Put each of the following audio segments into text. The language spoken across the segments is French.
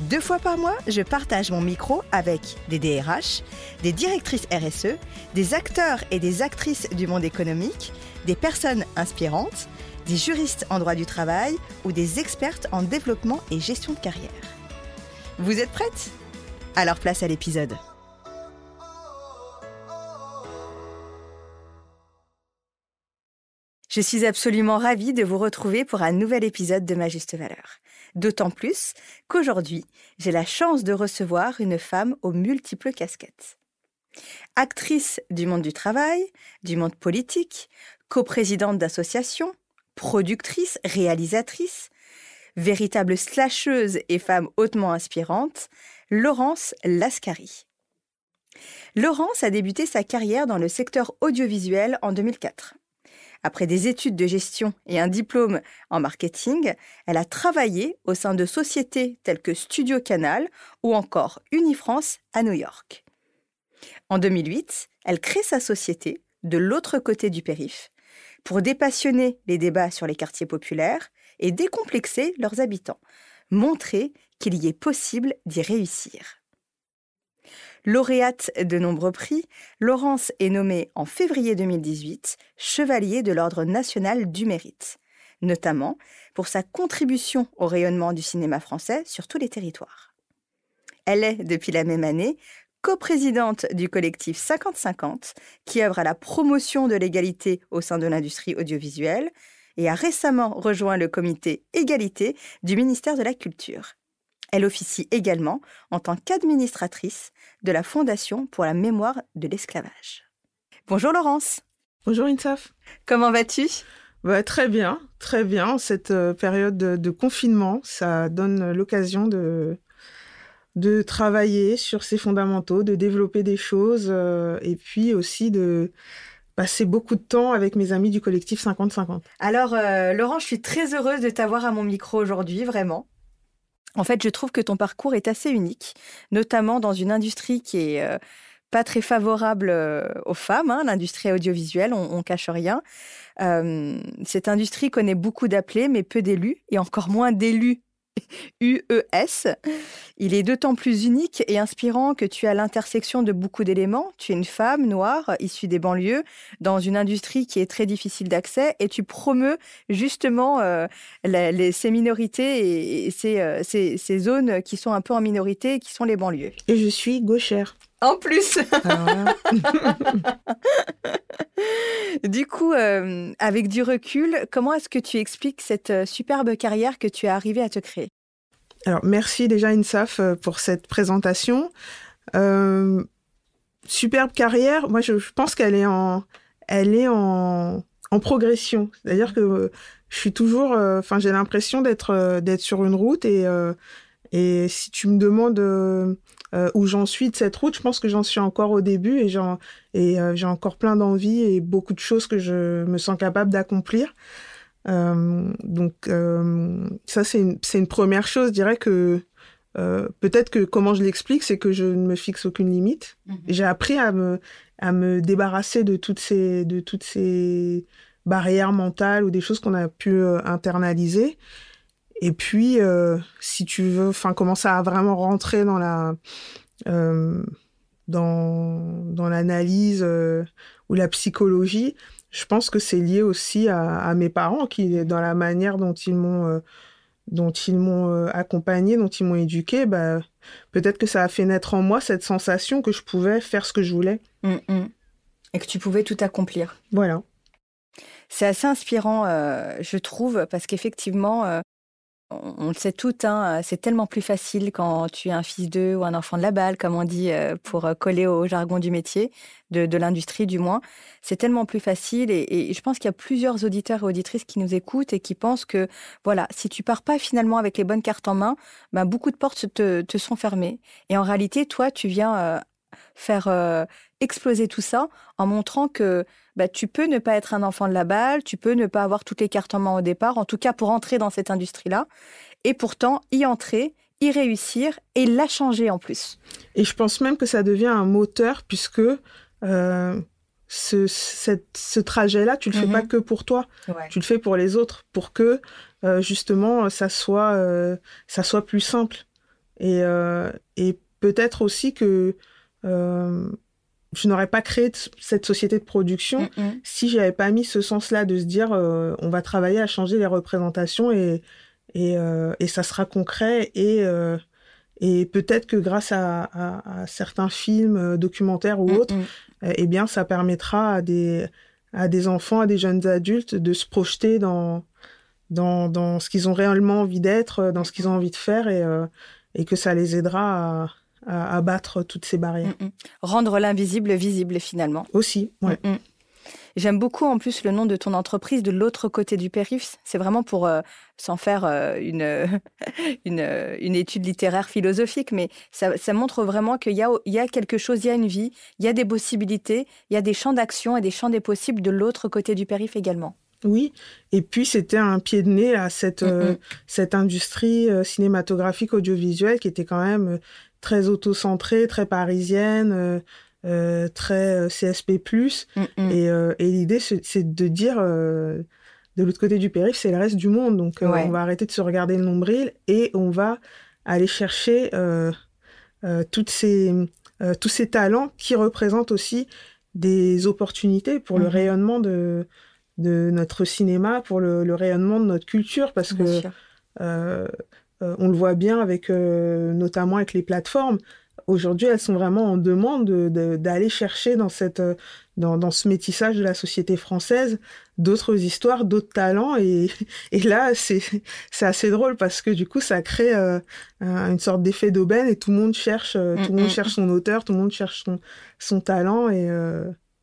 Deux fois par mois, je partage mon micro avec des DRH, des directrices RSE, des acteurs et des actrices du monde économique, des personnes inspirantes, des juristes en droit du travail ou des expertes en développement et gestion de carrière. Vous êtes prêtes? Alors place à l'épisode. Je suis absolument ravie de vous retrouver pour un nouvel épisode de Ma Juste Valeur. D'autant plus qu'aujourd'hui, j'ai la chance de recevoir une femme aux multiples casquettes. Actrice du monde du travail, du monde politique, coprésidente d'associations, productrice, réalisatrice, véritable slasheuse et femme hautement inspirante, Laurence Lascari. Laurence a débuté sa carrière dans le secteur audiovisuel en 2004. Après des études de gestion et un diplôme en marketing, elle a travaillé au sein de sociétés telles que Studio Canal ou encore Unifrance à New York. En 2008, elle crée sa société de l'autre côté du périph pour dépassionner les débats sur les quartiers populaires et décomplexer leurs habitants, montrer qu'il y est possible d'y réussir. Lauréate de nombreux prix, Laurence est nommée en février 2018 chevalier de l'Ordre national du mérite, notamment pour sa contribution au rayonnement du cinéma français sur tous les territoires. Elle est, depuis la même année, coprésidente du collectif 50-50, qui œuvre à la promotion de l'égalité au sein de l'industrie audiovisuelle, et a récemment rejoint le comité Égalité du ministère de la Culture. Elle officie également en tant qu'administratrice de la Fondation pour la mémoire de l'esclavage. Bonjour Laurence. Bonjour Insaf. Comment vas-tu? Bah, Très bien, très bien. Cette euh, période de, confinement, ça donne l'occasion de, de travailler sur ses fondamentaux, de développer des choses euh, et puis aussi de passer beaucoup de temps avec mes amis du collectif 50-50. Alors, euh, Laurence, je suis très heureuse de t'avoir à mon micro aujourd'hui, vraiment. En fait, je trouve que ton parcours est assez unique, notamment dans une industrie qui est euh, pas très favorable euh, aux femmes, hein, l'industrie audiovisuelle, on, on, cache rien. Euh, cette industrie connaît beaucoup d'appelés, mais peu d'élus, et encore moins d'élus UES. Il est d'autant plus unique et inspirant que tu as l'intersection de beaucoup d'éléments. Tu es une femme noire issue des banlieues dans une industrie qui est très difficile d'accès et tu promeus justement euh, les, ces minorités et, euh, ces, ces, zones qui sont un peu en minorité qui sont les banlieues. Et je suis gauchère. En plus. Ah, du coup, euh, avec du recul, comment est-ce que tu expliques cette euh, superbe carrière que tu es arrivé à te créer? Alors, merci déjà Insaf euh, pour cette présentation. superbe carrière, moi je, pense qu'elle est en, progression. C'est-à-dire que je suis toujours, enfin j'ai l'impression d'être sur une route et si tu me demandes euh, où j'en suis de cette route, je pense que j'en suis encore au début et, euh, j'ai encore plein d'envie et beaucoup de choses que je me sens capable d'accomplir. Euh, donc ça, c'est une, une, première chose. Je dirais que peut-être que comment je l'explique, c'est que je ne me fixe aucune limite. Mhm. J'ai appris à me, à me débarrasser de toutes ces, de toutes ces barrières mentales ou des choses qu'on a pu internaliser. Et puis, si tu veux, enfin, commencer à vraiment rentrer dans la dans, dans l'analyse ou la psychologie, je pense que c'est lié aussi à, à, mes parents, qui, dans la manière dont ils m'ont dont ils m'ont euh, accompagné, dont ils m'ont éduqué, bah, peut-être que ça a fait naître en moi cette sensation que je pouvais faire ce que je voulais. Hum, hum. Et que tu pouvais tout accomplir. Voilà. C'est assez inspirant, euh, je trouve, parce qu'effectivement, euh, on, le sait tout, hein, c'est tellement plus facile quand tu es un fils d'eux ou un enfant de la balle, comme on dit, euh, pour euh, coller au jargon du métier, de, l'industrie du moins. C'est tellement plus facile et, je pense qu'il y a plusieurs auditeurs et auditrices qui nous écoutent et qui pensent que, voilà, si tu pars pas finalement avec les bonnes cartes en main, ben, beaucoup de portes te, te sont fermées. Et en réalité, toi, tu viens euh, faire exploser tout ça en montrant que bah, tu peux ne pas être un enfant de la balle, tu peux ne pas avoir toutes les cartes en main au départ, en tout cas pour entrer dans cette industrie-là, et pourtant y entrer, y réussir et la changer en plus. Et je pense même que ça devient un moteur puisque euh, ce, ce trajet-là, tu le fais pas mhm. que pour toi, tu le fais pour les autres, pour que euh, justement ça soit, euh, ça soit plus simple. Et, et peut-être aussi que je n'aurais pas créé cette société de production mm, mm. si j'avais pas mis ce sens-là de se dire euh, on va travailler à changer les représentations et, et, euh, et ça sera concret et, euh, et peut-être que grâce à, certains films, documentaires ou mm, autres, eh bien ça permettra à des, à des enfants, à des jeunes adultes de se projeter dans, dans, dans ce qu'ils ont réellement envie d'être, dans ce qu'ils ont envie de faire et, et que ça les aidera à à, battre toutes ces barrières. Mm, mm. Rendre l'invisible visible finalement. Aussi, ouais. Mm, J'aime beaucoup en plus le nom de ton entreprise de l'autre côté du périph. C'est vraiment pour euh, s'en faire euh, une, une, une, étude littéraire philosophique, mais ça, ça montre vraiment qu'il y a, il y a quelque chose, il y a une vie, il y a des possibilités, il y a des champs d'action et des champs des possibles de l'autre côté du périph également. Oui, et puis c'était un pied de nez à cette, euh, cette industrie cinématographique audiovisuelle qui était quand même très auto-centrée, très parisienne, euh, euh, très euh, CSP+. Mm, mm. Et, et l'idée, c'est de dire, de l'autre côté du périph', c'est le reste du monde. Donc, on va arrêter de se regarder le nombril et on va aller chercher toutes ces, tous ces talents qui représentent aussi des opportunités pour le mm-hmm. rayonnement de, de notre cinéma, pour le, rayonnement de notre culture, parce que euh, on le voit bien avec, euh, notamment avec les plateformes. Aujourd'hui, elles sont vraiment en demande d'aller chercher dans, cette, euh, dans, dans, ce métissage de la société française d'autres histoires, d'autres talents. Et, et là, c'est assez drôle parce que du coup, ça crée une sorte d'effet d'aubaine et tout le monde cherche, tout le monde mm, mm, cherche son auteur, tout le monde cherche son, son talent et,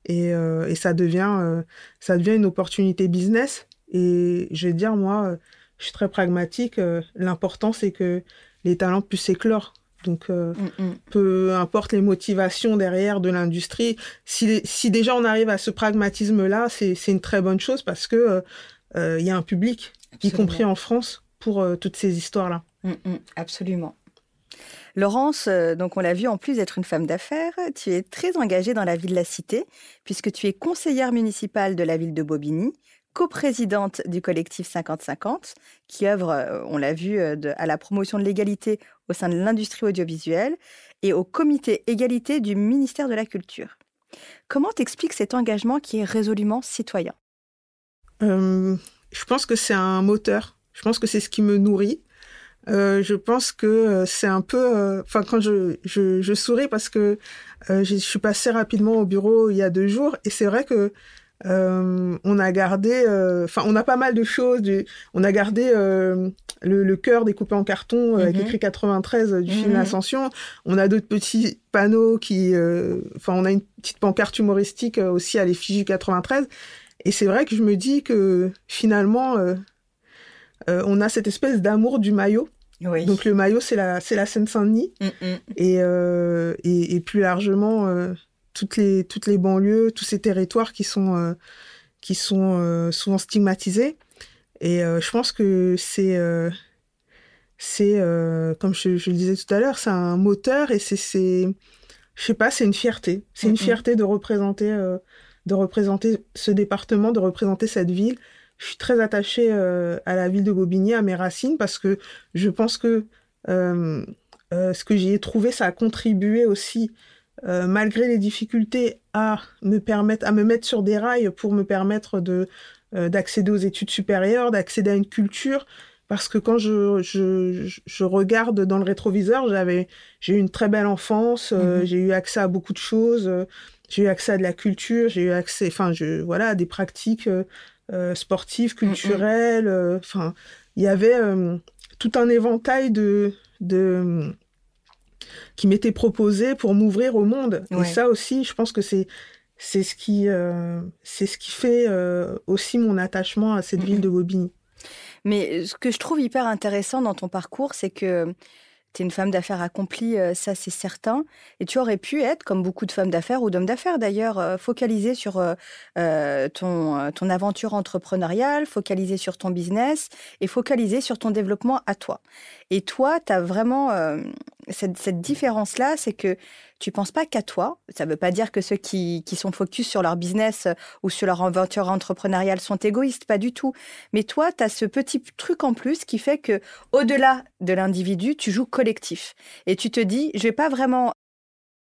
et, et ça, devient, ça devient une opportunité business. Et je vais dire, moi, je suis très pragmatique. Euh, l'important, c'est que les talents puissent éclore. Donc, euh, mm, mm. peu importe les motivations derrière de l'industrie, si, si, déjà on arrive à ce pragmatisme-là, c'est une très bonne chose parce que euh, il y a un public, y compris en France, pour toutes ces histoires-là. Mm, absolument. Laurence, donc on l'a vu, en plus d'être une femme d'affaires, tu es très engagée dans la vie de la cité, puisque tu es conseillère municipale de la ville de Bobigny, coprésidente du collectif 50-50, qui œuvre, euh, on l'a vu, euh, à la promotion de l'égalité au sein de l'industrie audiovisuelle et au comité égalité du ministère de la Culture. Comment t'expliques cet engagement qui est résolument citoyen? Euh, Je pense que c'est un moteur. Je pense que c'est ce qui me nourrit. je pense que c'est un peu, enfin quand je, je, souris parce que je suis passée rapidement au bureau il y a deux jours et c'est vrai que euh, on a gardé, euh, enfin, on a pas mal de choses. on a gardé euh, le, le cœur découpé en carton avec mhm. écrit 93 du film mhm. Ascension. On a d'autres petits panneaux qui, enfin, on a une petite pancarte humoristique aussi à l'effigie 93. Et c'est vrai que je me dis que finalement, on a cette espèce d'amour du maillot. Donc le maillot, c'est la, c'est la Seine-Saint-Denis. Mm, mm. et, et, et, plus largement toutes les, toutes les banlieues, tous ces territoires qui sont, euh, qui sont euh, souvent stigmatisés. Et euh, je pense que c'est, c'est comme je, le disais tout à l'heure, c'est un moteur et c'est, c'est je sais pas, c'est une fierté. C'est une fierté de représenter de représenter ce département, de représenter cette ville. Je suis très attachée à la ville de Bobigny, à mes racines, parce que je pense que ce que j'y ai trouvé, ça a contribué aussi euh, malgré les difficultés, à me permettre, à me mettre sur des rails pour me permettre de euh, d'accéder aux études supérieures, d'accéder à une culture. Parce que quand je, je, je regarde dans le rétroviseur, j'avais j'ai eu une très belle enfance, euh, mhm. j'ai eu accès à beaucoup de choses, j'ai eu accès à de la culture, j'ai eu accès, enfin, je voilà, à des pratiques sportives, culturelles. Enfin, il y avait tout un éventail de de qui m'était proposé pour m'ouvrir au monde. Et ça aussi, je pense que c'est c'est ce qui euh, c'est ce qui fait euh, aussi mon attachement à cette ville de Bobigny. Mais ce que je trouve hyper intéressant dans ton parcours, c'est que tu es une femme d'affaires accomplie, euh, ça c'est certain. Et tu aurais pu être, comme beaucoup de femmes d'affaires ou d'hommes d'affaires d'ailleurs, focalisée sur euh, ton, ton aventure entrepreneuriale, focalisée sur ton business et focalisée sur ton développement à toi. Et toi, tu as vraiment cette, différence-là, c'est que tu penses pas qu'à toi. Ça ne veut pas dire que ceux qui, sont focus sur leur business ou sur leur aventure entrepreneuriale sont égoïstes, pas du tout. Mais toi, tu as ce petit truc en plus qui fait que au-delà de l'individu, tu joues collectif. Et tu te dis, je vais pas vraiment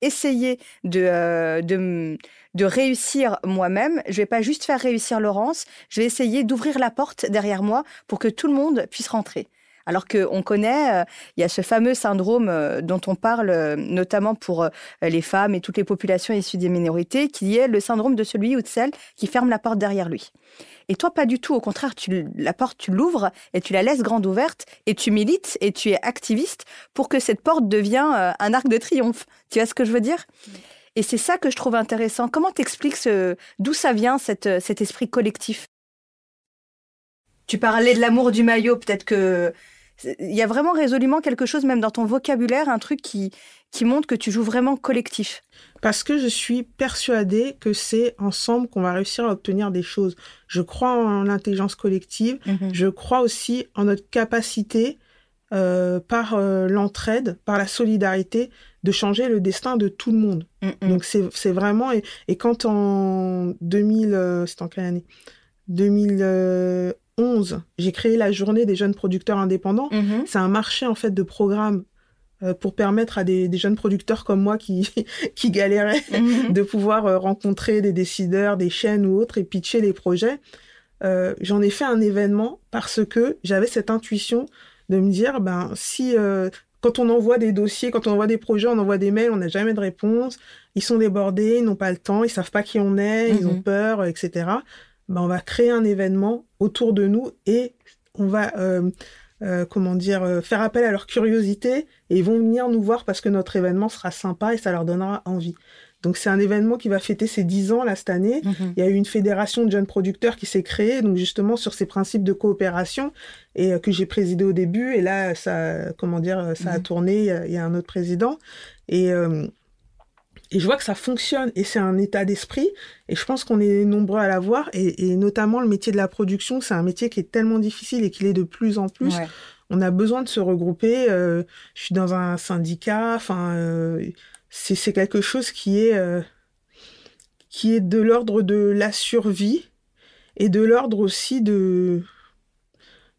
essayer de, euh, de, réussir moi-même. Je vais pas juste faire réussir Laurence, je vais essayer d'ouvrir la porte derrière moi pour que tout le monde puisse rentrer. Alors qu'on connaît, euh, il y a ce fameux syndrome euh, dont on parle euh, notamment pour les femmes et toutes les populations issues des minorités, qui est le syndrome de celui ou de celle qui ferme la porte derrière lui. Et toi, pas du tout. Au contraire, tu, la porte, tu l'ouvres et tu la laisses grande ouverte et tu milites et tu es activiste pour que cette porte devienne un arc de triomphe. Tu vois ce que je veux dire? Et c'est ça que je trouve intéressant. Comment t'expliques d'où ça vient cet esprit collectif? Tu parlais de l'amour du maillot. Peut-être que il y a vraiment résolument quelque chose, même dans ton vocabulaire, un truc qui, qui montre que tu joues vraiment collectif. Parce que je suis persuadée que c'est ensemble qu'on va réussir à obtenir des choses. Je crois en l'intelligence collective. Mhm. Je crois aussi en notre capacité, euh, par euh, l'entraide, par la solidarité, de changer le destin de tout le monde. Donc c'est vraiment... Et, et, quand en 2000... Euh, c'est en quelle année? 2000 11, j'ai créé la journée des jeunes producteurs indépendants. Mhm. C'est un marché en fait de programmes euh, pour permettre à des, jeunes producteurs comme moi qui, qui galéraient mhm. de pouvoir euh, rencontrer des décideurs, des chaînes ou autres et pitcher les projets. Euh, j'en ai fait un événement parce que j'avais cette intuition de me dire, ben si quand on envoie des dossiers, quand on envoie des projets, on envoie des mails, on n'a jamais de réponse, ils sont débordés, ils n'ont pas le temps, ils savent pas qui on est, ils ont mhm. peur, etc. Ben, on va créer un événement autour de nous et on va, euh, euh, comment dire, euh, faire appel à leur curiosité et ils vont venir nous voir parce que notre événement sera sympa et ça leur donnera envie. Donc c'est un événement qui va fêter ses 10 ans là cette année. Mhm. Il y a eu une fédération de jeunes producteurs qui s'est créée, donc justement sur ces principes de coopération et que j'ai présidé au début. Et là, ça, comment dire, ça a mhm. tourné. Il y, a, un autre président et et je vois que ça fonctionne et c'est un état d'esprit. Et je pense qu'on est nombreux à l'avoir. Et, et notamment le métier de la production, c'est un métier qui est tellement difficile et qu'il est de plus en plus. On a besoin de se regrouper. Euh, je suis dans un syndicat. Enfin, euh, c'est quelque chose qui est euh, qui est de l'ordre de la survie et de l'ordre aussi de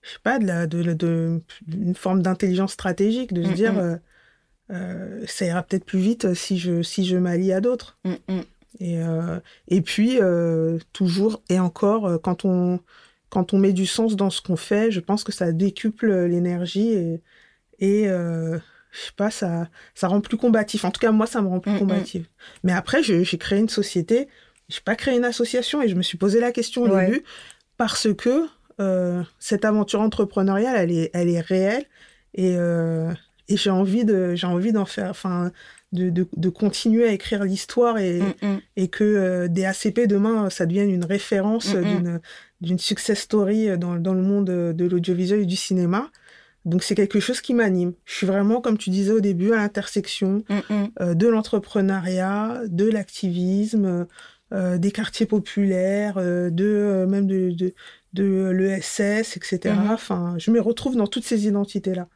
je sais pas de la de, de, une forme d'intelligence stratégique de se dire euh, ça ira peut-être plus vite si je, si je m'allie à d'autres. Mm, mm. Et, euh, et puis, euh, toujours et encore, quand on, quand on met du sens dans ce qu'on fait, je pense que ça décuple l'énergie et, et je sais pas, ça, ça rend plus combatif. En tout cas, moi, ça me rend plus mm, combatif. Mais après, j'ai créé une société, j'ai pas créé une association et je me suis posé la question au début parce que cette aventure entrepreneuriale, elle est, elle est réelle et, et j'ai envie de j'ai envie d'en faire enfin de, de, de, continuer à écrire l'histoire et, mm, mm. et que euh, des ACP demain ça devienne une référence mm, d'une d'une success story dans, dans le monde de l'audiovisuel et du cinéma. Donc c'est quelque chose qui m'anime. Je suis vraiment comme tu disais au début à l'intersection euh, de l'entrepreneuriat de l'activisme euh, des quartiers populaires de même de, de, de l'ESS etc enfin je me retrouve dans toutes ces identités là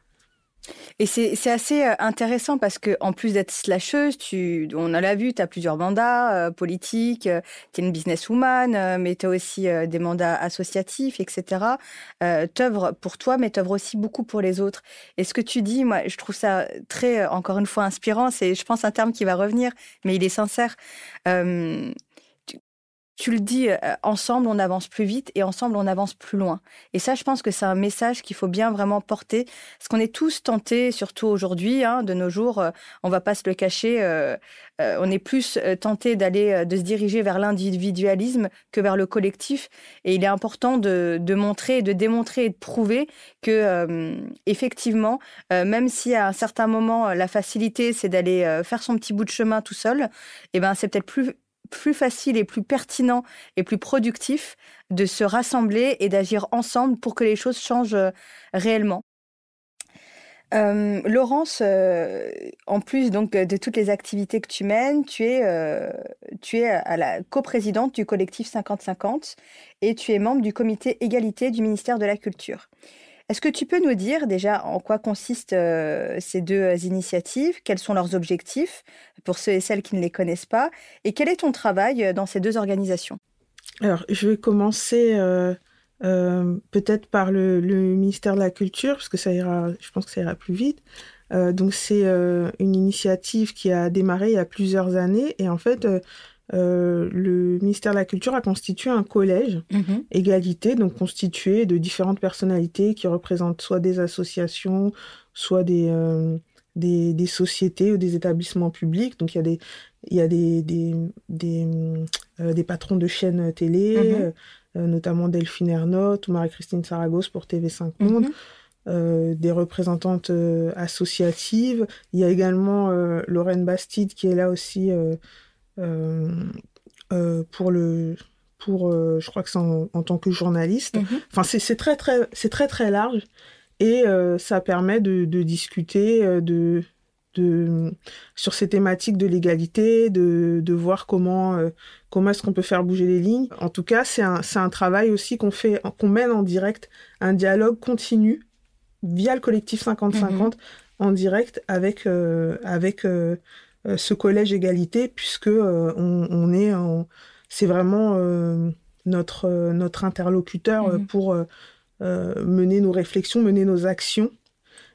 Et c'est assez euh, intéressant parce que en plus d'être slasheuse, tu, on l'a vu, tu as plusieurs mandats euh, politiques, euh, tu es une businesswoman, mais tu as aussi des mandats associatifs, etc. tu œuvres pour toi, mais tu œuvres aussi beaucoup pour les autres. Et ce que tu dis, moi, je trouve ça très, encore une fois, inspirant. C'est, je pense, un terme qui va revenir, mais il est sincère tu le dis, euh, ensemble, on avance plus vite et ensemble, on avance plus loin. Et ça, je pense que c'est un message qu'il faut bien vraiment porter. Parce qu'on est tous tentés, surtout aujourd'hui, hein, de nos jours, euh, on va pas se le cacher, euh, on est plus tenté d'aller, de se diriger vers l'individualisme que vers le collectif. Et il est important de, montrer, de démontrer et de prouver que, effectivement, même si à un certain moment, la facilité, c'est d'aller faire son petit bout de chemin tout seul, eh ben, c'est peut-être plus plus facile et plus pertinent et plus productif de se rassembler et d'agir ensemble pour que les choses changent euh, réellement. Euh, Laurence, euh, en plus donc de toutes les activités que tu mènes, tu es, tu es à la coprésidente du collectif 50-50 et tu es membre du comité égalité du ministère de la Culture. Est-ce que tu peux nous dire déjà en quoi consistent euh, ces deux euh, initiatives, quels sont leurs objectifs pour ceux et celles qui ne les connaissent pas, et quel est ton travail euh, dans ces deux organisations? Alors, je vais commencer peut-être par le, ministère de la Culture, parce que ça ira, je pense que ça ira plus vite. donc, c'est une initiative qui a démarré il y a plusieurs années, et en fait, euh, le ministère de la Culture a constitué un collège mhm. égalité, donc constitué de différentes personnalités qui représentent soit des associations, soit des, euh, des, des, sociétés ou des établissements publics. Donc il y a des, il y a des, des, des, euh, des patrons de chaînes télé, mhm. notamment Delphine Ernotte ou Marie-Christine Saragosse pour TV5 Monde. Mhm. des représentantes associatives. Il y a également Lorraine Bastide qui est là aussi euh, euh, pour le pour euh, je crois que c'est en, tant que journaliste. Mhm. Enfin c'est très très c'est très très large et ça permet de, de discuter de de, sur ces thématiques de l'égalité, de, de, voir comment, comment est-ce qu'on peut faire bouger les lignes. En tout cas, c'est un, un, travail aussi qu'on fait, qu'on mène en direct, un dialogue continu via le collectif 50-50 mhm. en direct avec, avec euh, ce collège égalité puisque euh, on, est c'est vraiment euh, notre notre interlocuteur mhm. pour mener nos réflexions, mener nos actions.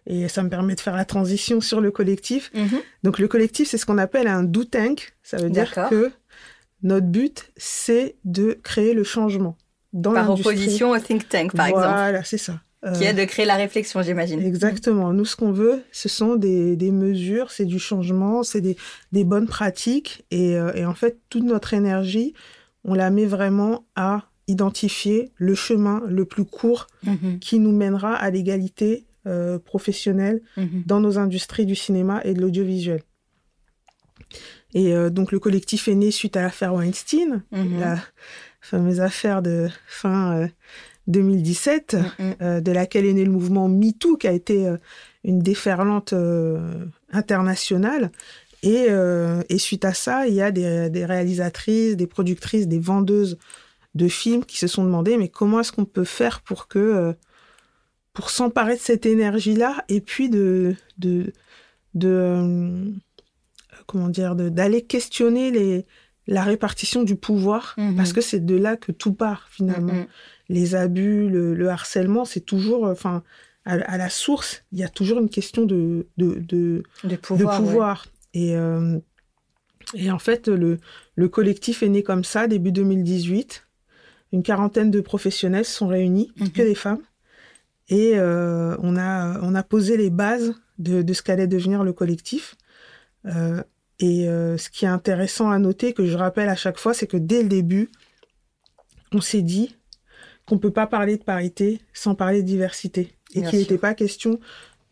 Et ça me permet de faire la transition sur le collectif. Mhm. Donc le collectif, c'est ce qu'on appelle un do tank. Ça veut dire que notre but, c'est de créer le changement. Dans par opposition au think tank, par exemple. Voilà, c'est ça. Qui est de créer la réflexion, j'imagine. Exactement. Nous, ce qu'on veut, ce sont des, des mesures, c'est du changement, c'est des, des, bonnes pratiques. Et, euh, et, en fait, toute notre énergie, on la met vraiment à identifier le chemin le plus court mhm. qui nous mènera à l'égalité euh, professionnelle mhm. dans nos industries du cinéma et de l'audiovisuel. Et euh, donc, le collectif est né suite à l'affaire Weinstein, mhm. la fameuse affaire de fin 2017, mm, mm. euh, de laquelle est né le mouvement MeToo, qui a été euh, une déferlante euh, internationale. Et, et, suite à ça, il y a des, des, réalisatrices, des productrices, des vendeuses de films qui se sont demandé mais comment est-ce qu'on peut faire pour que pour s'emparer de cette énergie-là et puis de de, de comment dire d'aller questionner les la répartition du pouvoir? Mm-hmm. parce que c'est de là que tout part finalement les abus, le, harcèlement, c'est toujours, enfin, à, la source, il y a toujours une question de, de, de, pouvoir. Et, euh, et en fait, le, le collectif est né comme ça, début 2018. Une quarantaine de professionnels se sont réunis, mhm. que des femmes. Et euh, on, a, on a posé les bases de, de ce qu'allait devenir le collectif. Euh, et ce qui est intéressant à noter, que je rappelle à chaque fois, c'est que dès le début, on s'est dit, qu'on peut pas parler de parité sans parler de diversité et qu'il n'était pas question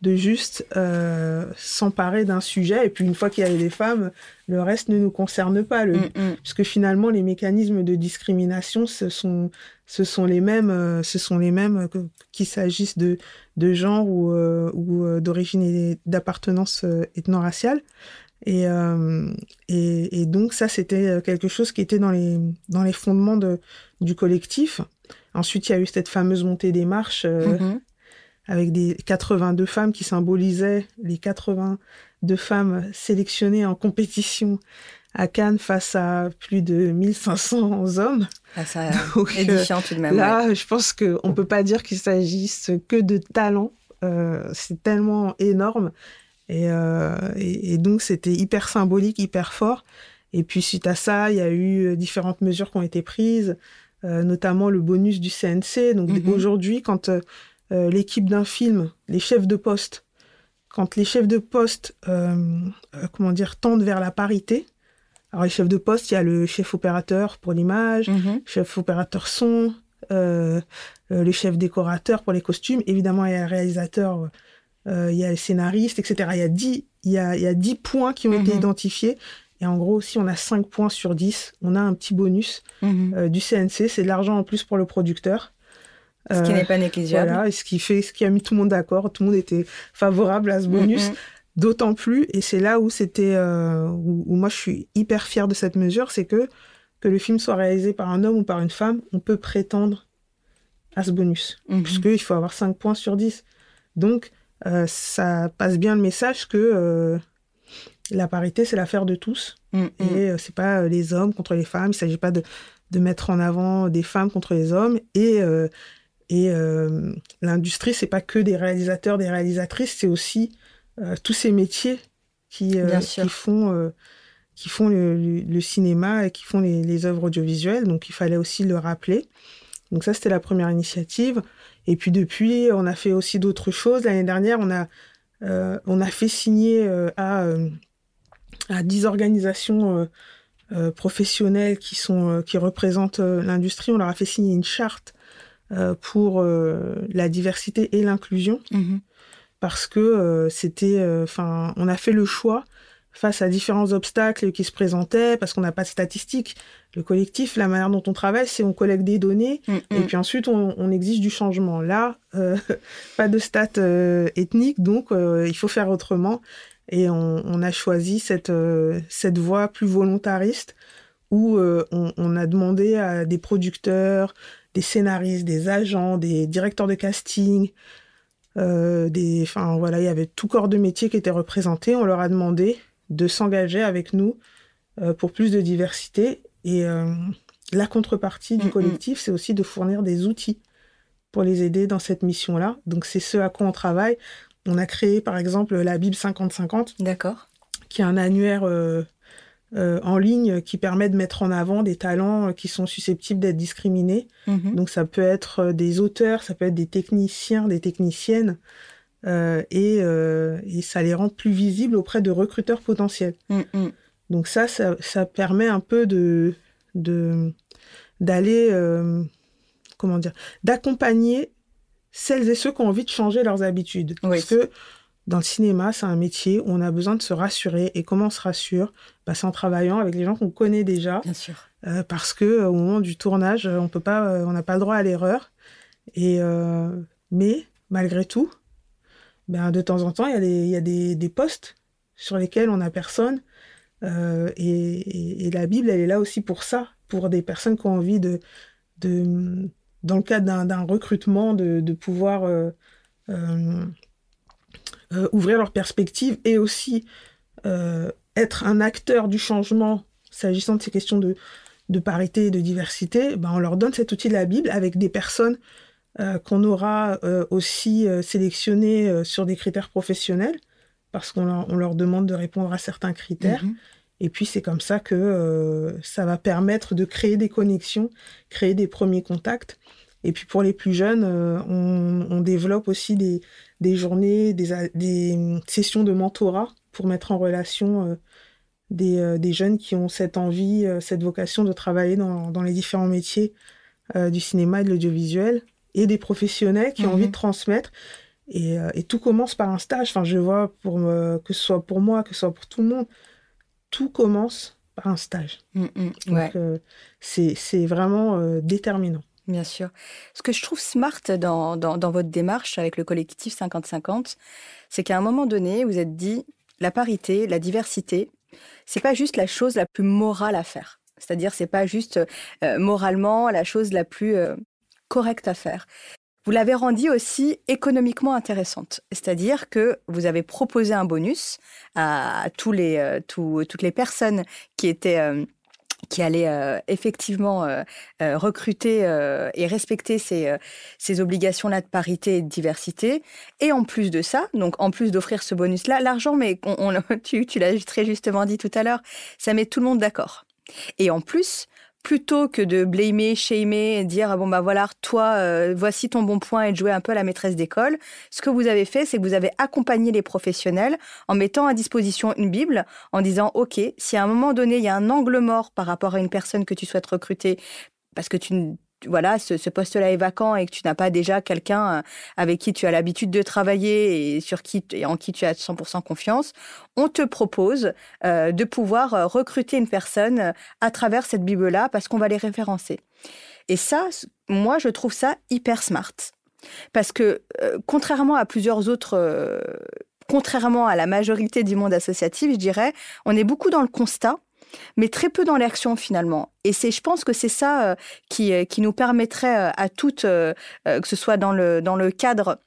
de juste euh, s'emparer d'un sujet et puis une fois qu'il y avait des femmes, le reste ne nous concerne pas. Le, mm, mm. Parce que finalement, les mécanismes de discrimination, ce sont, ce sont les mêmes, euh, ce sont les mêmes qu'il s'agisse de, de genre ou, euh, ou d'origine et d'appartenance ethno-raciale. Et, et, et, donc ça, c'était quelque chose qui était dans les, dans les fondements de, du collectif. Ensuite, il y a eu cette fameuse montée des marches euh, mhm. avec des 82 femmes qui symbolisaient les 82 femmes sélectionnées en compétition à Cannes face à plus de 1500 hommes. Ah, ça Donc, édifiant tout de même. Là, je pense qu'on ne peut pas dire qu'il s'agisse que de talent. Euh, c'est tellement énorme. Euh, et, et, donc, c'était hyper symbolique, hyper fort. Et puis, suite à ça, il y a eu différentes mesures qui ont été prises, euh, notamment le bonus du CNC. Donc, mhm. aujourd'hui, quand l'équipe d'un film, les chefs de poste, quand les chefs de poste, comment dire, tendent vers la parité, alors, les chefs de poste, il y a le chef opérateur pour l'image, mhm. chef opérateur son, euh, euh, le chef décorateur pour les costumes. Évidemment, il y a le réalisateur, euh, il y a le scénariste, etc. Il y a 10, il y a, il y a 10 points qui ont été mhm. identifiés. Et en gros, si on a 5 points sur 10, on a un petit bonus mhm. euh, du CNC. C'est de l'argent en plus pour le producteur. Ce qui n'est pas négligeable. Voilà, et ce qui fait, ce qui a mis tout le monde d'accord. Tout le monde était favorable à ce bonus. D'autant plus, et c'est là où c'était, euh, où, moi je suis hyper fière de cette mesure, c'est que que le film soit réalisé par un homme ou par une femme, on peut prétendre à ce bonus, mhm. puisqu'il faut avoir 5 points sur 10. Donc, euh, ça passe bien le message que euh, la parité, c'est l'affaire de tous, mhm. et c'est pas les hommes contre les femmes, il s'agit pas de, de, mettre en avant des femmes contre les hommes, et et l'industrie, c'est pas que des réalisateurs, des réalisatrices, c'est aussi euh, tous ces métiers qui, euh, qui font, euh, qui font le, cinéma et qui font les, les, œuvres audiovisuelles. Donc il fallait aussi le rappeler. Donc ça, c'était la première initiative. Et puis depuis, on a fait aussi d'autres choses. L'année dernière, on a, on a fait signer à, à 10 organisations professionnelles qui, sont, qui représentent l'industrie, on leur a fait signer une charte pour la diversité et l'inclusion. Mm-hmm parce que euh, c'était, euh, enfin, on a fait le choix face à différents obstacles qui se présentaient, parce qu'on n'a pas de statistiques. Le collectif, la manière dont on travaille, c'est on collecte des données mm, et mm. puis ensuite on, exige du changement. Là, euh, pas de stats ethniques, donc il faut faire autrement. Et on, a choisi cette, cette voie plus volontariste où on, on, a demandé à des producteurs, des scénaristes, des agents, des directeurs de casting, euh, des, enfin voilà, il y avait tout corps de métier qui était représenté. On leur a demandé de s'engager avec nous euh, pour plus de diversité. Et euh, la contrepartie du mm, mm. collectif, c'est aussi de fournir des outils pour les aider dans cette mission-là. Donc c'est ce à quoi on travaille. On a créé par exemple la Bible 50-50. D'accord. Qui est un annuaire euh, en ligne qui permet de mettre en avant des talents euh, qui sont susceptibles d'être discriminés. Mhm. Donc ça peut être euh, des auteurs, ça peut être des techniciens, des techniciennes, et, ça les rend plus visibles auprès de recruteurs potentiels. Mm, mm. Donc ça, ça, permet un peu de d'aller comment dire d'accompagner celles et ceux qui ont envie de changer leurs habitudes. Parce que dans le cinéma, c'est un métier où on a besoin de se rassurer. Et comment on se rassure? Bah, C'est en travaillant avec les gens qu'on connaît déjà. Bien sûr. Euh, parce que euh, au moment du tournage, on peut pas, euh, on n'a pas le droit à l'erreur. Et mais malgré tout, ben, de temps en temps, il y a, des, y a des, des, postes sur lesquels on n'a personne. Et, et, la Bible, elle est là aussi pour ça, pour des personnes qui ont envie de, de dans le cadre d'un recrutement, de, pouvoir euh, ouvrir leurs perspectives et aussi euh, être un acteur du changement s'agissant de ces questions de, parité et de diversité, ben on leur donne cet outil de la Bible avec des personnes euh, qu'on aura aussi sélectionnées sur des critères professionnels, parce qu'on leur, on leur demande de répondre à certains critères. Mm-hmm. Et puis c'est comme ça que ça va permettre de créer des connexions, créer des premiers contacts. Et puis pour les plus jeunes, on, on, développe aussi des, des journées, des, des, hum, sessions de mentorat pour mettre en relation euh, des, euh, des, jeunes qui ont cette envie, euh, cette vocation de travailler dans, dans les différents métiers du cinéma et de l'audiovisuel, et des professionnels qui ont envie de mhm. transmettre. Et, et, tout commence par un stage. Enfin, je vois, pour, que ce soit pour moi, que ce soit pour tout le monde, tout commence par un stage. Mm, mm, Donc, c'est vraiment déterminant. Bien sûr. Ce que je trouve smart dans, dans, votre démarche avec le collectif 50-50, c'est qu'à un moment donné, vous êtes dit, la parité, la diversité, c'est pas juste la chose la plus morale à faire. C'est-à-dire, c'est pas juste euh, moralement la chose la plus euh, correcte à faire. Vous l'avez rendue aussi économiquement intéressante. C'est-à-dire que vous avez proposé un bonus à euh, toutes les personnes qui étaient... Euh, qui allaient euh, effectivement recruter et respecter ces, obligations-là de parité et de diversité. Et en plus de ça, donc en plus d'offrir ce bonus-là, l'argent, mais tu l'as très justement dit tout à l'heure, ça met tout le monde d'accord. Et en plus, plutôt que de blâmer, shamer, et dire bon bah voilà, toi, euh, voici ton bon point et de jouer un peu à la maîtresse d'école, ce que vous avez fait, c'est que vous avez accompagné les professionnels en mettant à disposition une Bible, en disant ok, si à un moment donné il y a un angle mort par rapport à une personne que tu souhaites recruter, parce que tu voilà, ce, poste-là est vacant et que tu n'as pas déjà quelqu'un euh, avec qui tu as l'habitude de travailler et sur qui et en qui tu as 100% confiance, on te propose euh, de pouvoir euh, recruter une personne à travers cette Bible-là parce qu'on va les référencer. Et ça, moi, je trouve ça hyper smart. Parce que, contrairement à plusieurs autres, contrairement à la majorité du monde associatif, je dirais, on est beaucoup dans le constat mais très peu dans l'action finalement. Et c'est, je pense que c'est ça euh, qui, euh, qui nous permettrait euh, à toutes, que ce soit dans le, dans le cadre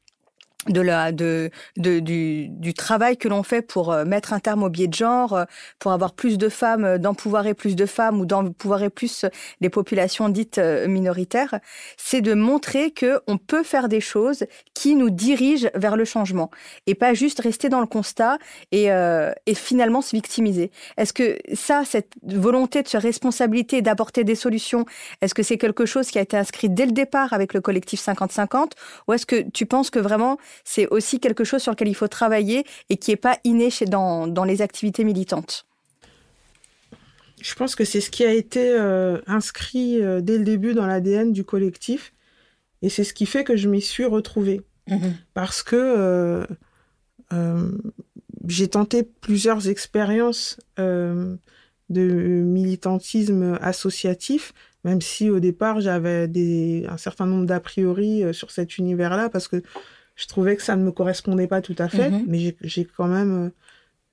de la, de, de du, du, travail que l'on fait pour euh, mettre un terme au biais de genre, euh, pour avoir plus de femmes, euh, d'empouvoirer plus de femmes ou d'empouvoirer plus les populations dites minoritaires, c'est de montrer que on peut faire des choses qui nous dirigent vers le changement et pas juste rester dans le constat et, et finalement se victimiser. Est-ce que ça, cette volonté de se responsabilité d'apporter des solutions, est-ce que c'est quelque chose qui a été inscrit dès le départ avec le collectif 50-50 ou est-ce que tu penses que vraiment c'est aussi quelque chose sur lequel il faut travailler et qui n'est pas inné chez, dans, dans les activités militantes. Je pense que c'est ce qui a été euh, inscrit euh, dès le début dans l'ADN du collectif. Et c'est ce qui fait que je m'y suis retrouvée. Mhm. Parce que euh, j'ai tenté plusieurs expériences de militantisme associatif, même si au départ j'avais un certain nombre d'a priori sur cet univers-là, parce que je trouvais que ça ne me correspondait pas tout à fait, mhm. mais j'ai quand même euh,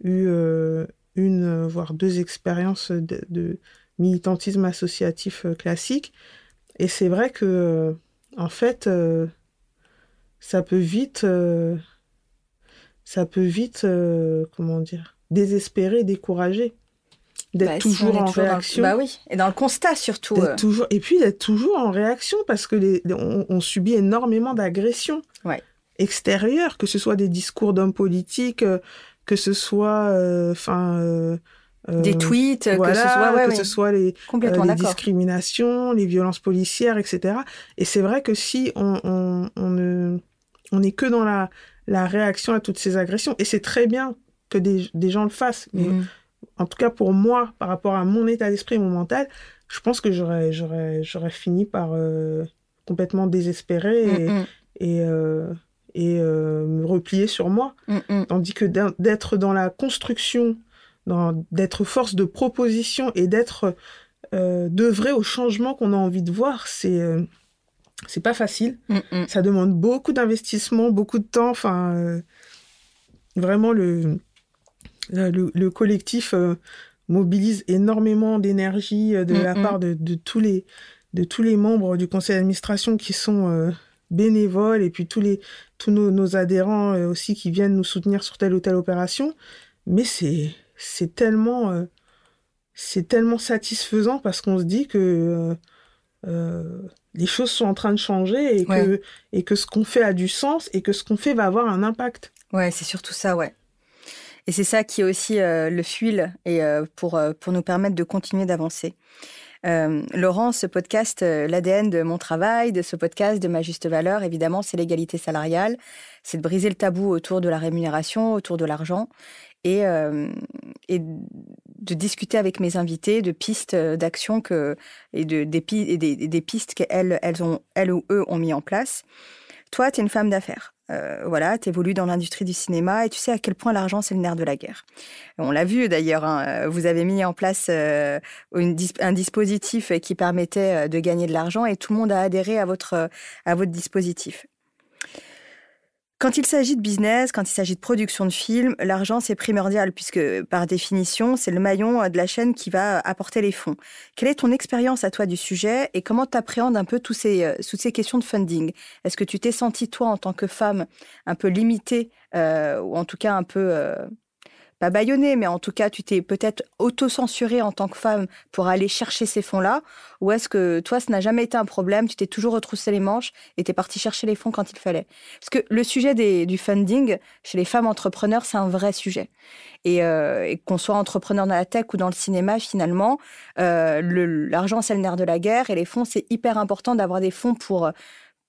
eu euh, une, euh, voire deux expériences de, militantisme associatif classique. Et c'est vrai que, en fait, ça peut vite, ça peut vite, comment dire, désespérer, décourager d'être bah, toujours en réaction. Bah oui, et dans le constat surtout. Toujours... Et puis d'être toujours en réaction parce que les... on, on subit énormément d'agressions. Ouais extérieurs, que ce soit des discours d'hommes politiques, euh, que ce soit, euh, enfin. Euh, des tweets, que ce soit, que ce soit les, les discriminations, les violences policières, etc. Et c'est vrai que si on, on, on ne, on n'est que dans la, la réaction à toutes ces agressions, et c'est très bien que des, des, gens le fassent, mais mm. en tout cas pour moi, par rapport à mon état d'esprit, mon mental, je pense que j'aurais, j'aurais, j'aurais fini par complètement désespérer et, mm, mm. et, et euh, me replier sur moi. Mm, mm. Tandis que d'être dans la construction, d'être force de proposition et d'être euh, d'œuvrer au changement qu'on a envie de voir, c'est euh, c'est pas facile. Mm, Ça demande beaucoup d'investissement, beaucoup de temps. Enfin, euh, vraiment, le, le, le collectif mobilise énormément d'énergie de la part de, de, tous les, de tous les membres du conseil d'administration qui sont bénévoles et puis tous, les, tous nos, adhérents euh, aussi qui viennent nous soutenir sur telle ou telle opération. Mais c'est, c'est tellement, euh, c'est tellement satisfaisant parce qu'on se dit que euh, les choses sont en train de changer et, que, et que ce qu'on fait a du sens et que ce qu'on fait va avoir un impact. Ouais, c'est surtout ça, ouais. Et c'est ça qui est aussi le fuel et pour, pour nous permettre de continuer d'avancer. Euh, Laurent, ce podcast, euh, l'ADN de mon travail, de ce podcast, de ma juste valeur, évidemment, c'est l'égalité salariale. C'est de briser le tabou autour de la rémunération, autour de l'argent. Et, euh, et, de discuter avec mes invités de pistes d'action et de des, des, des pistes qu'elles elles ou eux ont mis en place. Toi, tu es une femme d'affaires. Euh, voilà, tu évolues dans l'industrie du cinéma et tu sais à quel point l'argent, c'est le nerf de la guerre. On l'a vu d'ailleurs, hein, euh, vous avez mis en place euh, un dispositif qui permettait de gagner de l'argent et tout le monde a adhéré à votre, à votre dispositif. Quand il s'agit de business, quand il s'agit de production de films, l'argent c'est primordial puisque par définition c'est le maillon de la chaîne qui va apporter les fonds. Quelle est ton expérience à toi du sujet et comment tu appréhendes un peu tous ces, euh, toutes ces questions de funding? Est-ce que tu t'es sentie toi en tant que femme un peu limitée euh, ou en tout cas un peu euh, pas bâillonné, mais en tout cas, tu t'es peut-être auto-censurée en tant que femme pour aller chercher ces fonds-là Ou est-ce que toi, ça n'a jamais été un problème Tu t'es toujours retroussé les manches et t'es parti chercher les fonds quand il fallait? Parce que le sujet du funding chez les femmes entrepreneurs, c'est un vrai sujet. Et, euh, qu'on soit entrepreneur dans la tech ou dans le cinéma, finalement, euh, l'argent, c'est le nerf de la guerre et les fonds, c'est hyper important d'avoir des fonds pour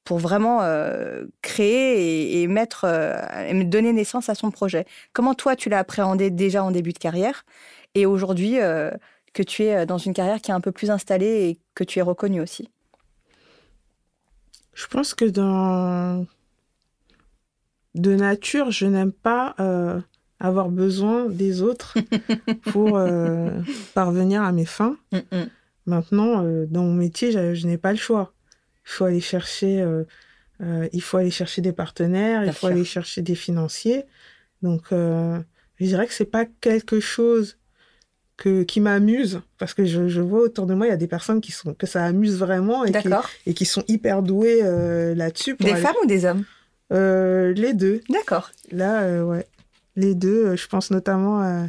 pour vraiment euh, créer et, mettre, euh, et donner naissance à son projet. Comment toi, tu l'as appréhendé déjà en début de carrière et aujourd'hui euh, que tu es dans une carrière qui est un peu plus installée et que tu es reconnu aussi? Je pense que dans... De nature, je n'aime pas avoir besoin des autres pour parvenir à mes fins. Mm, mm. Maintenant, dans mon métier, je n'ai pas le choix il faut aller chercher, euh, euh, il faut aller chercher des partenaires, il faut aller chercher des financiers. Donc, euh, je dirais que c'est pas quelque chose que, qui m'amuse parce que je, je, vois autour de moi il y a des personnes qui sont que ça amuse vraiment et, qui, et qui sont hyper douées là-dessus. Des femmes ou des hommes? Les deux. D'accord. Là, ouais, les deux. je pense notamment à,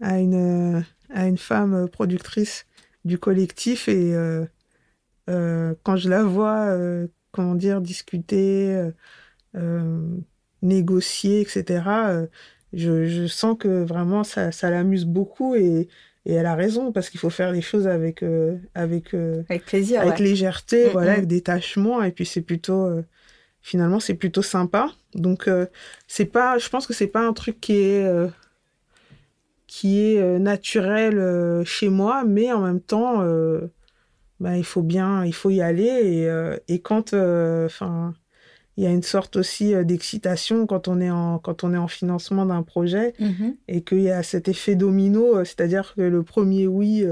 à, une à une femme productrice du collectif et quand je la vois, euh, comment dire, discuter, euh, négocier, etc., je, je, sens que vraiment ça, ça l'amuse beaucoup et, et, elle a raison parce qu'il faut faire les choses avec avec avec plaisir, avec légèreté, mm, voilà, mm. avec détachement et puis c'est plutôt finalement c'est plutôt sympa. Donc c'est pas, je pense que c'est pas un truc qui est qui est naturel chez moi, mais en même temps bah, il faut bien, il faut y aller. Et, euh, et quand, euh, enfin, il y a une sorte aussi euh, d'excitation quand on est en quand on est en financement d'un projet mm-hmm. et qu'il y a cet effet domino, c'est-à-dire que le premier oui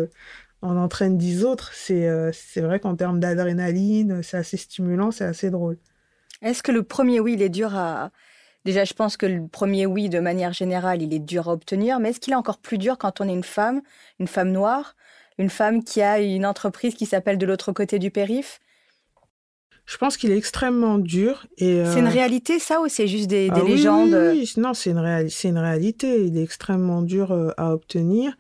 en entraîne dix autres. C'est c'est vrai qu'en termes d'adrénaline, c'est assez stimulant, c'est assez drôle. Est-ce que le premier oui, il est dur à Déjà, je pense que le premier oui, de manière générale, il est dur à obtenir, mais est-ce qu'il est encore plus dur quand on est une femme, une femme noire, une femme qui a une entreprise qui s'appelle de l'autre côté du périph. Je pense qu'il est extrêmement dur. et C'est une euh, réalité, ça, ou c'est juste des, ah légendes? oui, non, c'est une, une, réalité. Il est extrêmement dur euh, à obtenir.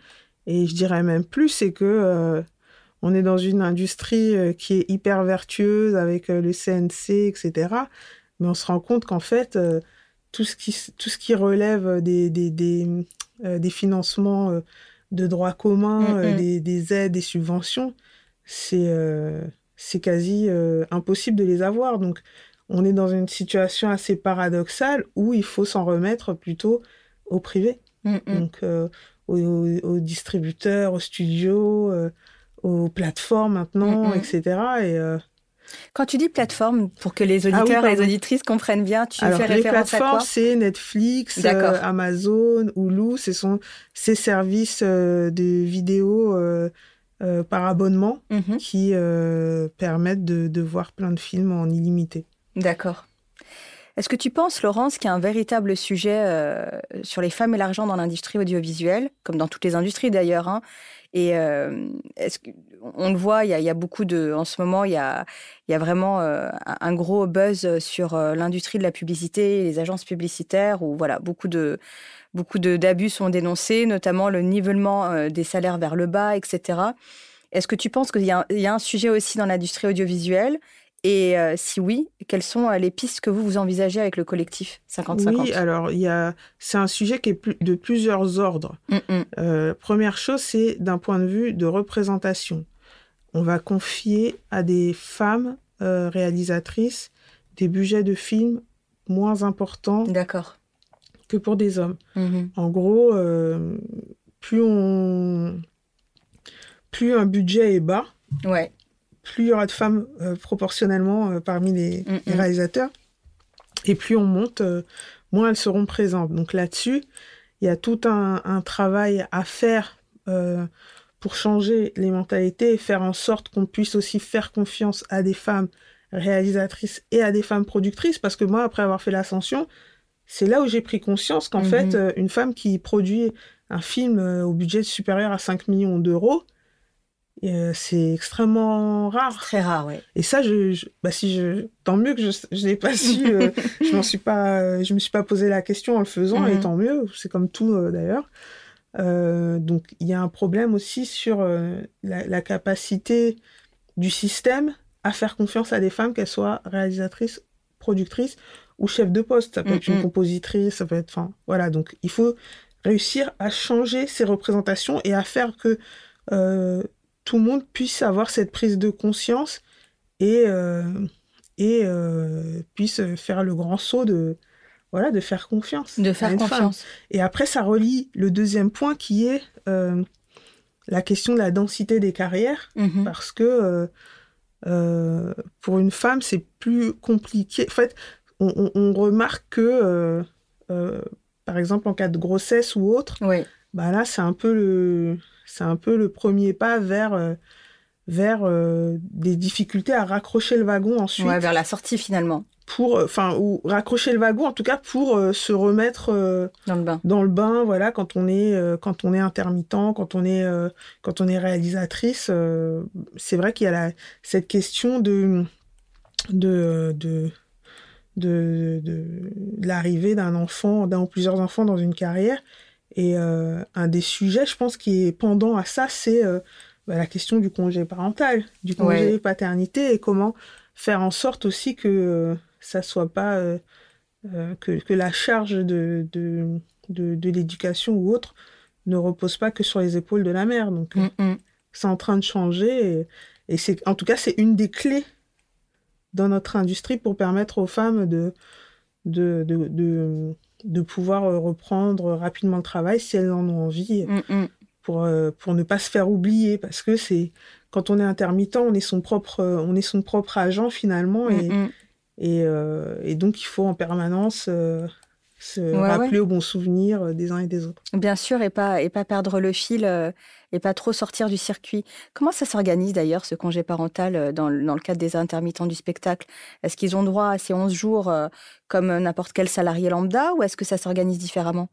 Et je dirais même plus, c'est que euh, on est dans une industrie qui est hyper vertueuse avec le CNC, etc. Mais on se rend compte qu'en fait, tout, ce qui, tout ce qui relève des, des, des, des financements de droit commun, mm, euh, mm. des, aides, des subventions, c'est euh, c'est quasi euh, impossible de les avoir. Donc, on est dans une situation assez paradoxale où il faut s'en remettre plutôt au privé. Mm, Donc, aux, distributeurs, aux studios, aux plateformes maintenant, etc. Et quand tu dis plateforme, pour que les ah auditeurs et les auditrices comprennent bien, tu fais référence les plateformes, c'est Netflix, euh, Amazon, Hulu, ce sont ces services euh, de vidéos euh, par abonnement mhm. qui permettent de, de, voir plein de films en illimité. D'accord. Est-ce que tu penses, Laurence, qu'il y a un véritable sujet sur les femmes et l'argent dans l'industrie audiovisuelle, comme dans toutes les industries d'ailleurs, hein, et euh, est-ce on le voit, il y, a, beaucoup de, en ce moment, il y a, y a vraiment euh, un gros buzz sur l'industrie de la publicité, les agences publicitaires, où voilà, beaucoup de beaucoup d'abus sont dénoncés, notamment le nivellement des salaires vers le bas, etc. Est-ce que tu penses qu'il y, y, a un sujet aussi dans l'industrie audiovisuelle et euh, si oui, quelles sont euh, les pistes que vous vous envisagez avec le collectif 50-50 Oui, alors il y a, c'est un sujet qui est de plusieurs ordres. Mm, mm. Euh, première chose, c'est d'un point de vue de représentation. On va confier à des femmes réalisatrices des budgets de films moins importants D'accord. que pour des hommes. Mm-hmm. En gros, plus on plus un budget est bas, ouais plus il y aura de femmes euh, proportionnellement euh, parmi les, mm, mm. réalisateurs. Et plus on monte, euh, moins elles seront présentes. Donc là-dessus, il y a tout un, travail à faire pour changer les mentalités et faire en sorte qu'on puisse aussi faire confiance à des femmes réalisatrices et à des femmes productrices, parce que moi, après avoir fait l'ascension, c'est là où j'ai pris conscience qu'en fait, Mhm. une femme qui produit un film au budget supérieur à 5 millions d'euros, euh, c'est extrêmement rare. Très rare, oui. Et ça, je, je- bah si je, tant mieux que je, je n'ai pas su, euh, je m'en suis pas, euh, je me suis pas posé la question en le faisant, et Mhm. tant mieux. C'est comme tout euh, d'ailleurs. Donc il y a un problème aussi sur la, la capacité du système à faire confiance à des femmes, qu'elles soient réalisatrices, productrices ou chefs de poste. Ça peut être une compositrice, ça peut être, enfin voilà. Donc il faut réussir à changer ces représentations et à faire que tout le monde puisse avoir cette prise de conscience et, euh, et euh, puisse faire le grand saut de, voilà, de faire confiance. De faire femme. confiance. Et après, ça relie le deuxième point qui est euh, la question de la densité des carrières, Mhm. parce que pour une femme, c'est plus compliqué. En fait, on, on- on remarque que, par exemple, en cas de grossesse ou autre, Oui, bah là, c'est un peu le, c'est un peu le premier pas vers, euh, vers euh, des difficultés à raccrocher le wagon ensuite ouais, vers la sortie finalement, pour, euh, enfin, ou raccrocher le wagon en tout cas pour euh, se remettre dans le bain. dans le bain, voilà, quand on est, quand on est intermittent, quand on est, quand on est réalisatrice, c'est vrai qu'il y a la, cette question de, de, de, de, de l'arrivée d'un enfant, d'un ou plusieurs enfants dans une carrière. Et euh, un des sujets, je pense, qui est pendant à ça, c'est euh, bah, la question du congé parental, du congé Ouais. paternité et comment faire en sorte aussi que euh, ça soit pas que, que la charge de, de, de, de l'éducation ou autre ne repose pas que sur les épaules de la mère. Donc, euh, Mhm. c'est en train de changer. Et, et c'est, en tout cas, c'est une des clés dans notre industrie pour permettre aux femmes de, de, de, de, de pouvoir euh, reprendre rapidement le travail si elles en ont envie Mhm. pour, euh, pour ne pas se faire oublier. Parce que c'est quand on est intermittent, on est son propre, euh, on est son propre agent finalement. Et, Mhm. et, et donc, il faut en permanence se Ouais, rappeler aux bons souvenirs des uns et des autres. Bien sûr, et pas, et pas perdre le fil et pas trop sortir du circuit. Comment ça s'organise d'ailleurs, ce congé parental, euh, dans, le- dans le cadre des intermittents du spectacle? Est-ce qu'ils ont droit à ces 11 jours euh, comme n'importe quel salarié lambda ou est-ce que ça s'organise différemment?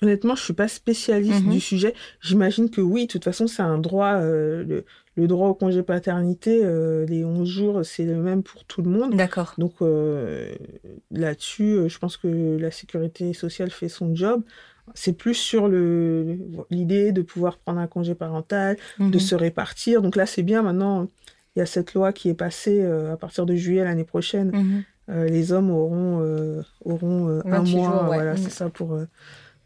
Honnêtement, je suis pas spécialiste Mhm. du sujet. J'imagine que oui, de toute façon, c'est un droit. euh, le, le droit au congé paternité, euh, les 11 jours, c'est le même pour tout le monde. D'accord. Donc euh, là-dessus, euh, je pense que la sécurité sociale fait son job. C'est plus sur l'idée de pouvoir prendre un congé parental, de Mhm. se répartir. Donc là, c'est bien. Maintenant, il y a cette loi qui est passée euh, à partir de juillet l'année prochaine. Mhm. Euh, les hommes auront, euh, auront un 28 mois, jours, ouais. voilà, c'est ça, pour,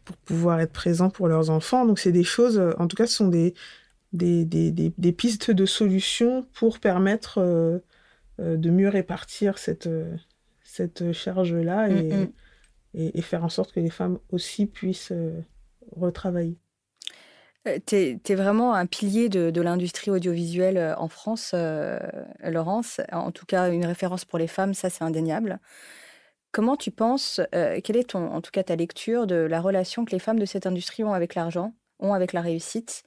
pour pouvoir être présents pour leurs enfants. Donc, c'est des choses, en tout cas, ce sont des, des, des, des, des pistes de solutions pour permettre de mieux répartir cette, cette charge-là et. Et, faire en sorte que les femmes aussi puissent euh, retravailler. Euh, T'es, t'es vraiment un pilier de, l'industrie audiovisuelle euh, en France, Laurence. En tout cas, une référence pour les femmes, ça c'est indéniable. Comment tu penses, quelle est ton, en tout cas ta lecture de la relation que les femmes de cette industrie ont avec l'argent, ont avec la réussite?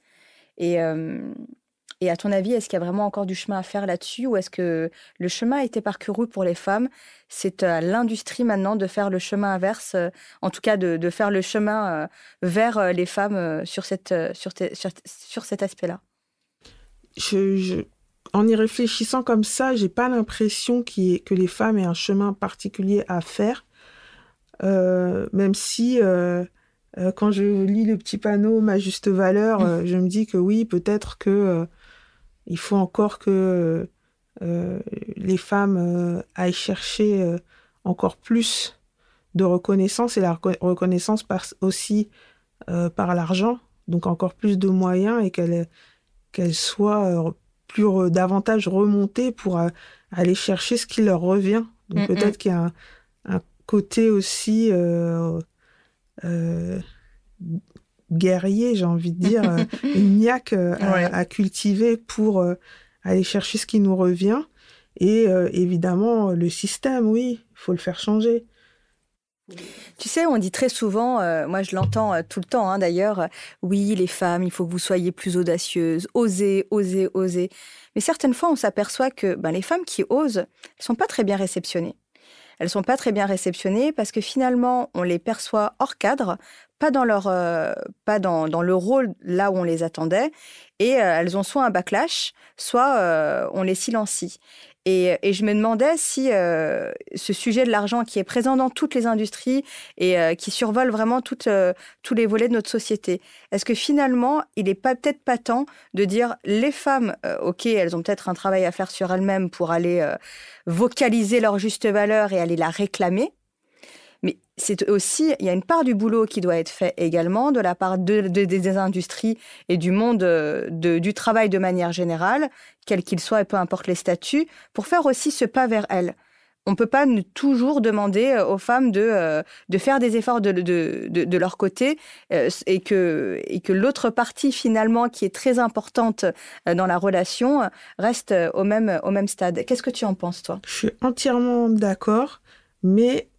Et à ton avis, est-ce qu'il y a vraiment encore du chemin à faire là-dessus ou est-ce que le chemin a été parcouru pour les femmes? C'est à l'industrie maintenant de faire le chemin inverse, euh, en tout cas de, de faire le chemin euh, vers euh, les femmes sur, cette, sur, te- sur, sur cet aspect-là? Je, je- en y réfléchissant comme ça, j'ai pas l'impression que les femmes aient un chemin particulier à faire. Euh, même si, euh, quand je lis le petit panneau Ma juste valeur, euh, je me dis que oui, peut-être que il faut encore que euh, les femmes euh, aillent chercher euh, encore plus de reconnaissance et la reco- reconnaissance passe aussi par l'argent, donc encore plus de moyens et qu'elles soient plus re- davantage remontées pour aller chercher ce qui leur revient. Donc Mm, peut-être qu'il y a un, un côté aussi euh, euh, guerrier, j'ai envie de dire, euh, une niaque euh, à, Ouais. à cultiver pour euh, aller chercher ce qui nous revient. Et euh, évidemment, le système, oui, il faut le faire changer. Tu sais, on dit très souvent, euh, moi je l'entends euh, tout le temps hein, d'ailleurs, euh, oui, les femmes, il faut que vous soyez plus audacieuses, osez, osez, osez. Mais certaines fois, on s'aperçoit que ben, les femmes qui osent, elles sont pas très bien réceptionnées. Elles sont pas très bien réceptionnées parce que finalement, on les perçoit hors cadre, pas dans leur, pas dans, dans, le rôle là où on les attendait, et elles ont soit un backlash, soit on les silencie. Et, je me demandais si euh, ce sujet de l'argent qui est présent dans toutes les industries et euh, qui survole vraiment euh, tous les volets de notre société, est-ce que finalement, il n'est pas peut-être pas temps de dire les femmes, ok, elles ont peut-être un travail à faire sur elles-mêmes pour aller vocaliser leur juste valeur et aller la réclamer, c'est aussi, il y a une part du boulot qui doit être fait également de la part de, des industries et du monde euh, du travail de manière générale, quel qu'il soit et peu importe les statuts, pour faire aussi ce pas vers elles. On ne peut pas toujours demander euh, aux femmes de, euh, de faire des efforts de, de, de leur côté et que, et que l'autre partie, finalement, qui est très importante dans la relation, reste au même, au même stade. Qu'est-ce que tu en penses, toi? Je suis entièrement d'accord, mais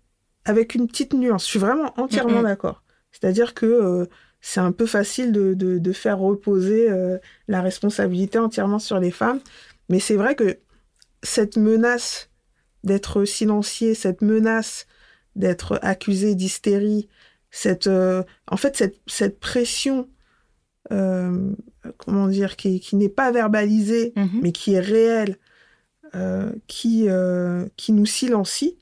avec une petite nuance. Je suis vraiment entièrement d'accord. C'est-à-dire que euh, c'est un peu facile de, de, faire reposer euh, la responsabilité entièrement sur les femmes. Mais c'est vrai que cette menace d'être silencié, cette menace d'être accusé d'hystérie, cette, euh, en fait, cette, cette pression, comment dire, qui, qui n'est pas verbalisée, mm-hmm. mais qui est réelle, qui, qui nous silencie,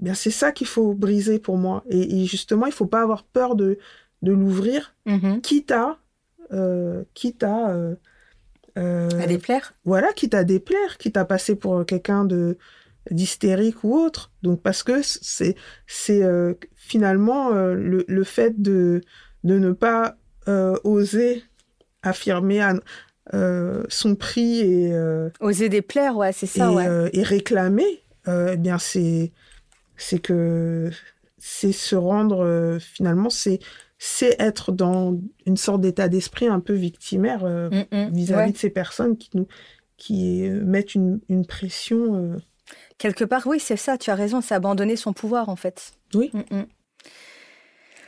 mm-hmm c'est ça qu'il faut briser pour moi. Et, justement, il faut pas avoir peur de, de l'ouvrir, mm-hmm. quitte à, euh, quitte à, euh, euh, à déplaire. Voilà, quitte à déplaire, quitte à passer pour quelqu'un de d'hystérique ou autre. Donc parce que c'est c'est finalement le, le, fait de de ne pas oser affirmer son prix et oser déplaire, ouais, c'est ça, et, ouais. et réclamer. eh bien c'est c'est que c'est se rendre euh, finalement c'est c'est être dans une sorte d'état d'esprit un peu victimaire euh, mm, mm. vis-à-vis de ces personnes qui nous qui euh, mettent une, une pression quelque part oui c'est ça tu as raison c'est abandonner son pouvoir en fait oui mm,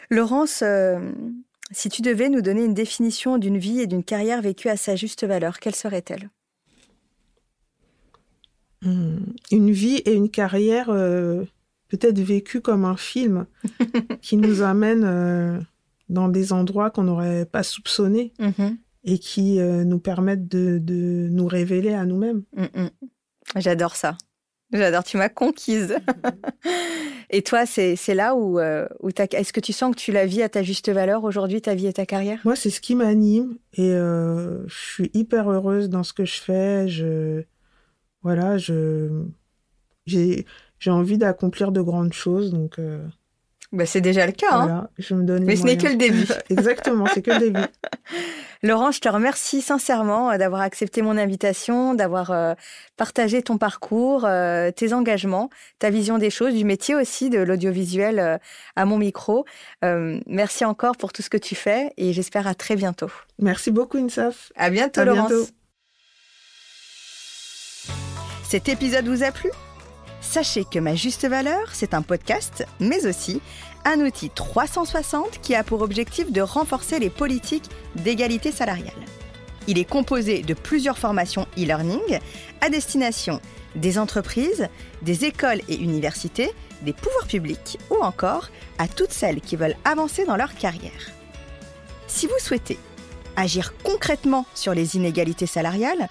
Laurence si tu devais nous donner une définition d'une vie et d'une carrière vécue à sa juste valeur quelle serait-elle? Hmm. une vie et une carrière peut-être vécu comme un film qui nous amène euh, dans des endroits qu'on n'aurait pas soupçonnés mm-hmm. et qui euh, nous permettent de, de, nous révéler à nous-mêmes. J'adore ça. J'adore, tu m'as conquise. et toi, c'est là où, euh, où est-ce que tu sens que tu la vis à ta juste valeur aujourd'hui, ta vie et ta carrière? Moi, c'est ce qui m'anime et je suis hyper heureuse dans ce que je fais. Je, voilà, je, j'ai, j'ai envie d'accomplir de grandes choses. Donc, euh, bah, c'est déjà le cas. Hein. je me donne Mais ce n'est que le début. Exactement, c'est que le début. Laurent, je te remercie sincèrement euh, d'avoir accepté mon invitation, d'avoir euh, partagé ton parcours, tes engagements, ta vision des choses, du métier aussi, de l'audiovisuel à mon micro. merci encore pour tout ce que tu fais et j'espère à très bientôt. Merci beaucoup, Insaf. À bientôt, Laurence. Cet épisode vous a plu? Sachez que Ma Juste Valeur, c'est un podcast, mais aussi un outil 360 qui a pour objectif de renforcer les politiques d'égalité salariale. Il est composé de plusieurs formations e-learning à destination des entreprises, des écoles et universités, des pouvoirs publics ou encore à toutes celles qui veulent avancer dans leur carrière. Si vous souhaitez agir concrètement sur les inégalités salariales,